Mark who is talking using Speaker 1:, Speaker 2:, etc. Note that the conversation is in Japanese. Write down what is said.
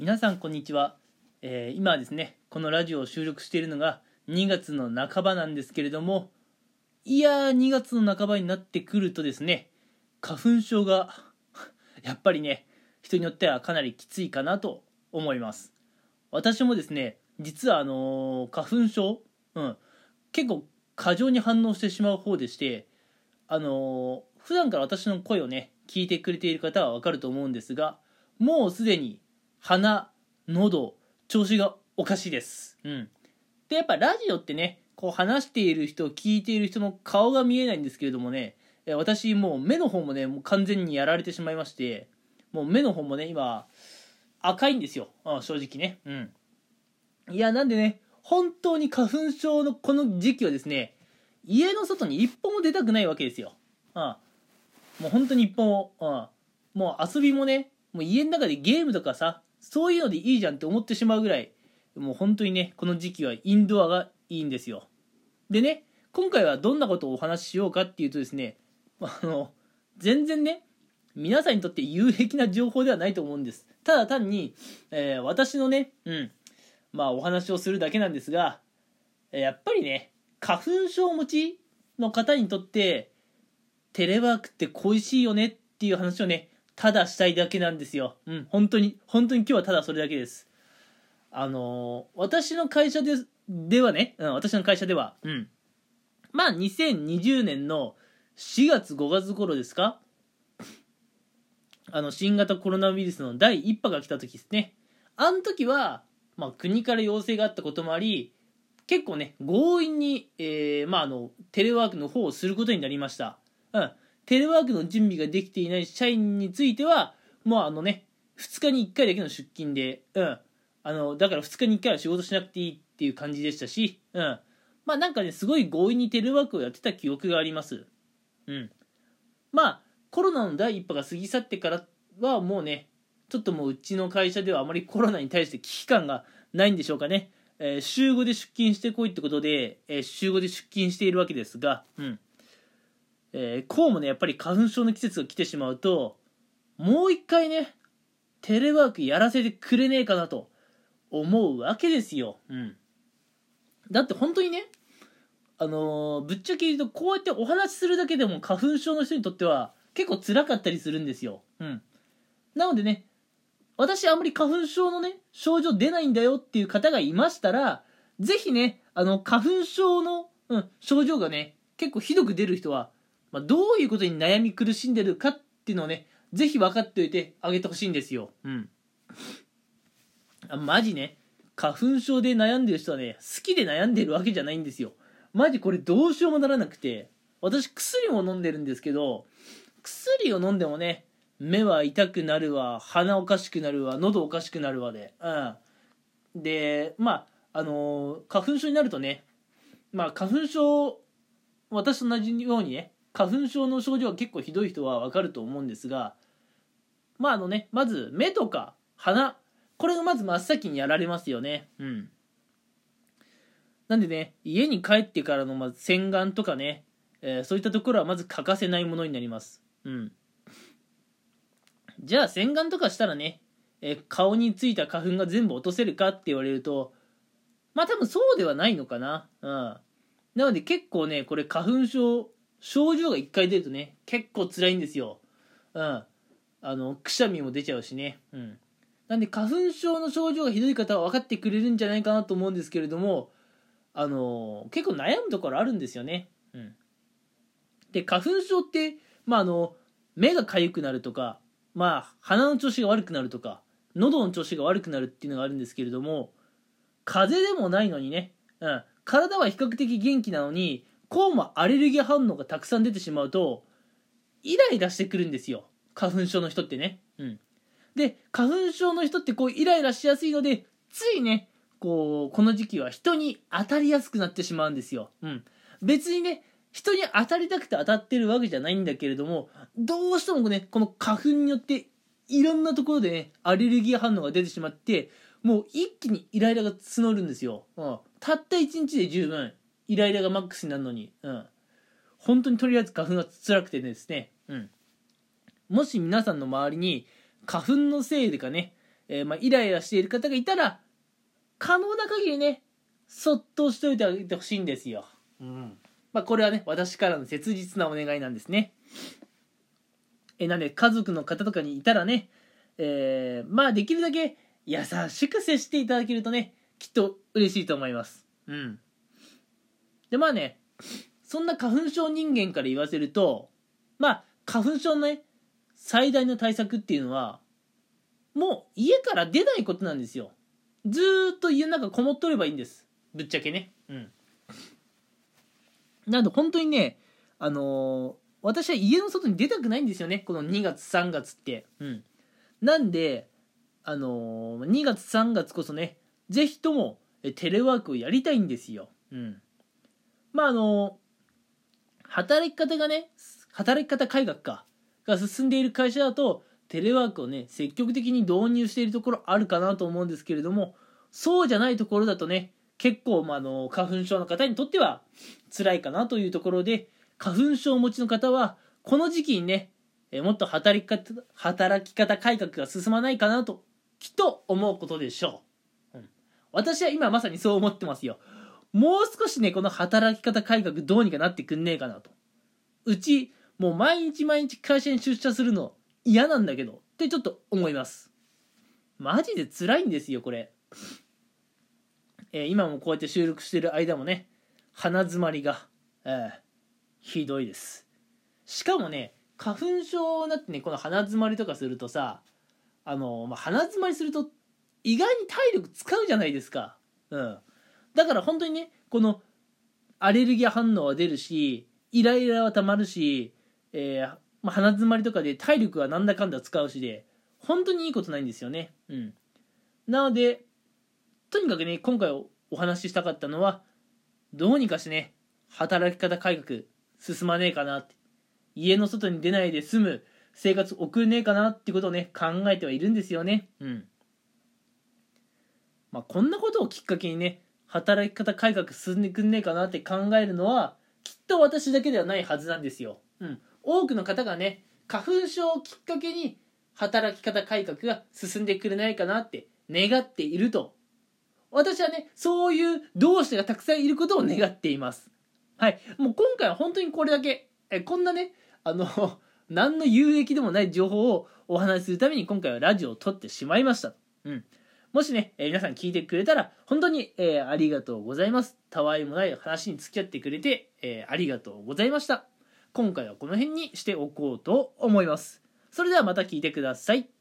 Speaker 1: 皆さんこんにちは、えー今ですねこのラジオを収録しているのが2月の半ばなんですけれどもいやー2月の半ばになってくるとですね花粉症が やっぱりね人によってはかなりきついかなと思います。私もですね実はあのー花粉症、うん、結構過剰に反応してしまう方でしてあのー普段から私の声をね聞いてくれている方はわかると思うんですがもうすでに鼻喉調子がおかしいです。うん。でやっぱラジオってねこう話している人聞いている人の顔が見えないんですけれどもね私もう目の方もねもう完全にやられてしまいましてもう目の方もね今赤いんですよ、うん正直ね。うん。いやなんでね本当に花粉症のこの時期はですね家の外に一歩も出たくないわけですよ、うん、もう本当に一歩も、うん、もう遊びもねもう家の中でゲームとかさそういうのでいいじゃんって思ってしまうぐらいもう本当にねこの時期はインドアがいいんですよ。でね今回はどんなことをお話ししようかっていうとですねあの全然ね皆さんにとって有益な情報ではないと思うんです。ただ単に、えー私のねうんまあお話をするだけなんですがやっぱりね花粉症持ちの方にとってテレワークって恋しいよねっていう話をねただしたいだけなんですよ。うん。本当に。本当に今日はただそれだけです。あのー私の会社でではね、うん、私の会社では。うん。まあ2020年の4月5月頃ですか？あの新型コロナウイルスの第1波が来た時ですね。あの時は、まあ、国から要請があったこともあり結構ね強引に、えーまあ、あのテレワークの方をすることになりました、うん、テレワークの準備ができていない社員についてはもうあのね2日に1回だけの出勤で、うん、あのだから2日に1回は仕事しなくていいっていう感じでしたし、うん、まあなんかねすごい強引にテレワークをやってた記憶があります。うん。まあコロナの第1波が過ぎ去ってからはもうねちょっともううちの会社ではあまりコロナに対して危機感がないんでしょうかね、えー週5で出勤してこいってことで、えー週5で出勤しているわけですが、うん。えーこうもねやっぱり花粉症の季節が来てしまうともう一回ねテレワークやらせてくれねえかなと思うわけですよ、うん、だって本当にねあのーぶっちゃけ言うとこうやってお話しするだけでも花粉症の人にとっては結構辛かったりするんですよ、うん、なのでね私あんまり花粉症のね症状出ないんだよっていう方がいましたらぜひねあの花粉症の、うん、症状がね結構ひどく出る人は、まあ、どういうことに悩み苦しんでるかっていうのをねぜひ分かっておいてあげてほしいんですよ。うん。あマジね。花粉症で悩んでる人はね好きで悩んでるわけじゃないんですよ。マジこれどうしようもならなくて私薬も飲んでるんですけど薬を飲んでもね目は痛くなるわ鼻おかしくなるわ喉おかしくなるわで。うん。でまああのー花粉症になるとねまあ花粉症私と同じようにね花粉症の症状が結構ひどい人は分かると思うんですがまああのねまず目とか鼻これがまず真っ先にやられますよね。うん。なんでね家に帰ってからのまず洗顔とかね、えーそういったところはまず欠かせないものになります。うん。じゃあ洗顔とかしたらね、えー顔についた花粉が全部落とせるかって言われるとまあ多分そうではないのかな。うん。なので結構ねこれ花粉症症状が1回出るとね結構辛いんですよ。うん。あのくしゃみも出ちゃうしね。うん。なんで花粉症の症状がひどい方は分かってくれるんじゃないかなと思うんですけれどもあの結構悩むところあるんですよね。うん。で花粉症ってまああの目が痒くなるとかまあ鼻の調子が悪くなるとか喉の調子が悪くなるっていうのがあるんですけれども風邪でもないのにね、うん、体は比較的元気なのにこうもアレルギー反応がたくさん出てしまうとイライラしてくるんですよ。花粉症の人ってね、うん、で花粉症の人ってこうイライラしやすいのでついねこうこの時期は人に当たりやすくなってしまうんですよ、うん、別にね人に当たりたくて当たってるわけじゃないんだけれどもどうしてもねこの花粉によっていろんなところでねアレルギー反応が出てしまってもう一気にイライラが募るんですよ、うん、たった1日で十分。イライラがマックスになるのに、うん、本当にとりあえず花粉が辛くてですね、うん、もし皆さんの周りに花粉のせいでかね、えー、まあ、イライラしている方がいたら可能な限りねそっとしておいてあげてほしいんですよ。うんまあ、これはね私からの切実なお願いなんですね。えなんで家族の方とかにいたらね、えー、まあできるだけ優しく接していただけるとねきっと嬉しいと思います。うん。でまあねそんな花粉症人間から言わせるとまあ花粉症のね最大の対策っていうのはもう家から出ないことなんですよ。ずーっと家の中こもっとればいいんです。ぶっちゃけね。うん。なんで本当にね、あのー、私は家の外に出たくないんですよね。この2月3月って。うん。なんで、あのー、2月3月こそね、ぜひともテレワークをやりたいんですよ。うん。まああの、働き方がね、働き方改革か、が進んでいる会社だと、テレワークをね、積極的に導入しているところあるかなと思うんですけれども、そうじゃないところだとね、結構、まあ、の花粉症の方にとっては辛いかなというところで花粉症をお持ちの方はこの時期にねえもっと働き方働き方改革が進まないかなときっと思うことでしょう、うん、私は今まさにそう思ってますよ。もう少しねこの働き方改革どうにかなってくんねえかなと。うちもう毎日毎日会社に出社するの嫌なんだけどってちょっと思います。マジで辛いんですよこれ。えー、今もこうやって収録してる間もね鼻づまりが、えー、ひどいです。しかもね花粉症になってねこの鼻づまりとかするとさあの、まあ、鼻づまりすると意外に体力使うじゃないですか。うん。だから本当にねこのアレルギー反応は出るしイライラはたまるし、えーまあ、鼻づまりとかで体力はなんだかんだ使うしで本当にいいことないんですよねうんなのでとにかくね、今回お話ししたかったのは、どうにかしてね、働き方改革進まねえかなって。家の外に出ないで済む生活送れねえかなってことをね、考えてはいるんですよね。うん。まあ、こんなことをきっかけにね、働き方改革進んでくんねえかなって考えるのは、きっと私だけではないはずなんですよ。うん。多くの方がね、花粉症をきっかけに働き方改革が進んでくれないかなって願っていると私はね、そういう同志がたくさんいることを願っています。はい。もう今回は本当にこれだけ、えこんなね、あの、何の有益でもない情報をお話しするために今回はラジオを撮ってしまいました。うん。もしね、え、皆さん聞いてくれたら、本当に、え、ありがとうございます。たわいもない話に付き合ってくれて、え、ありがとうございました。今回はこの辺にしておこうと思います。それではまた聞いてください。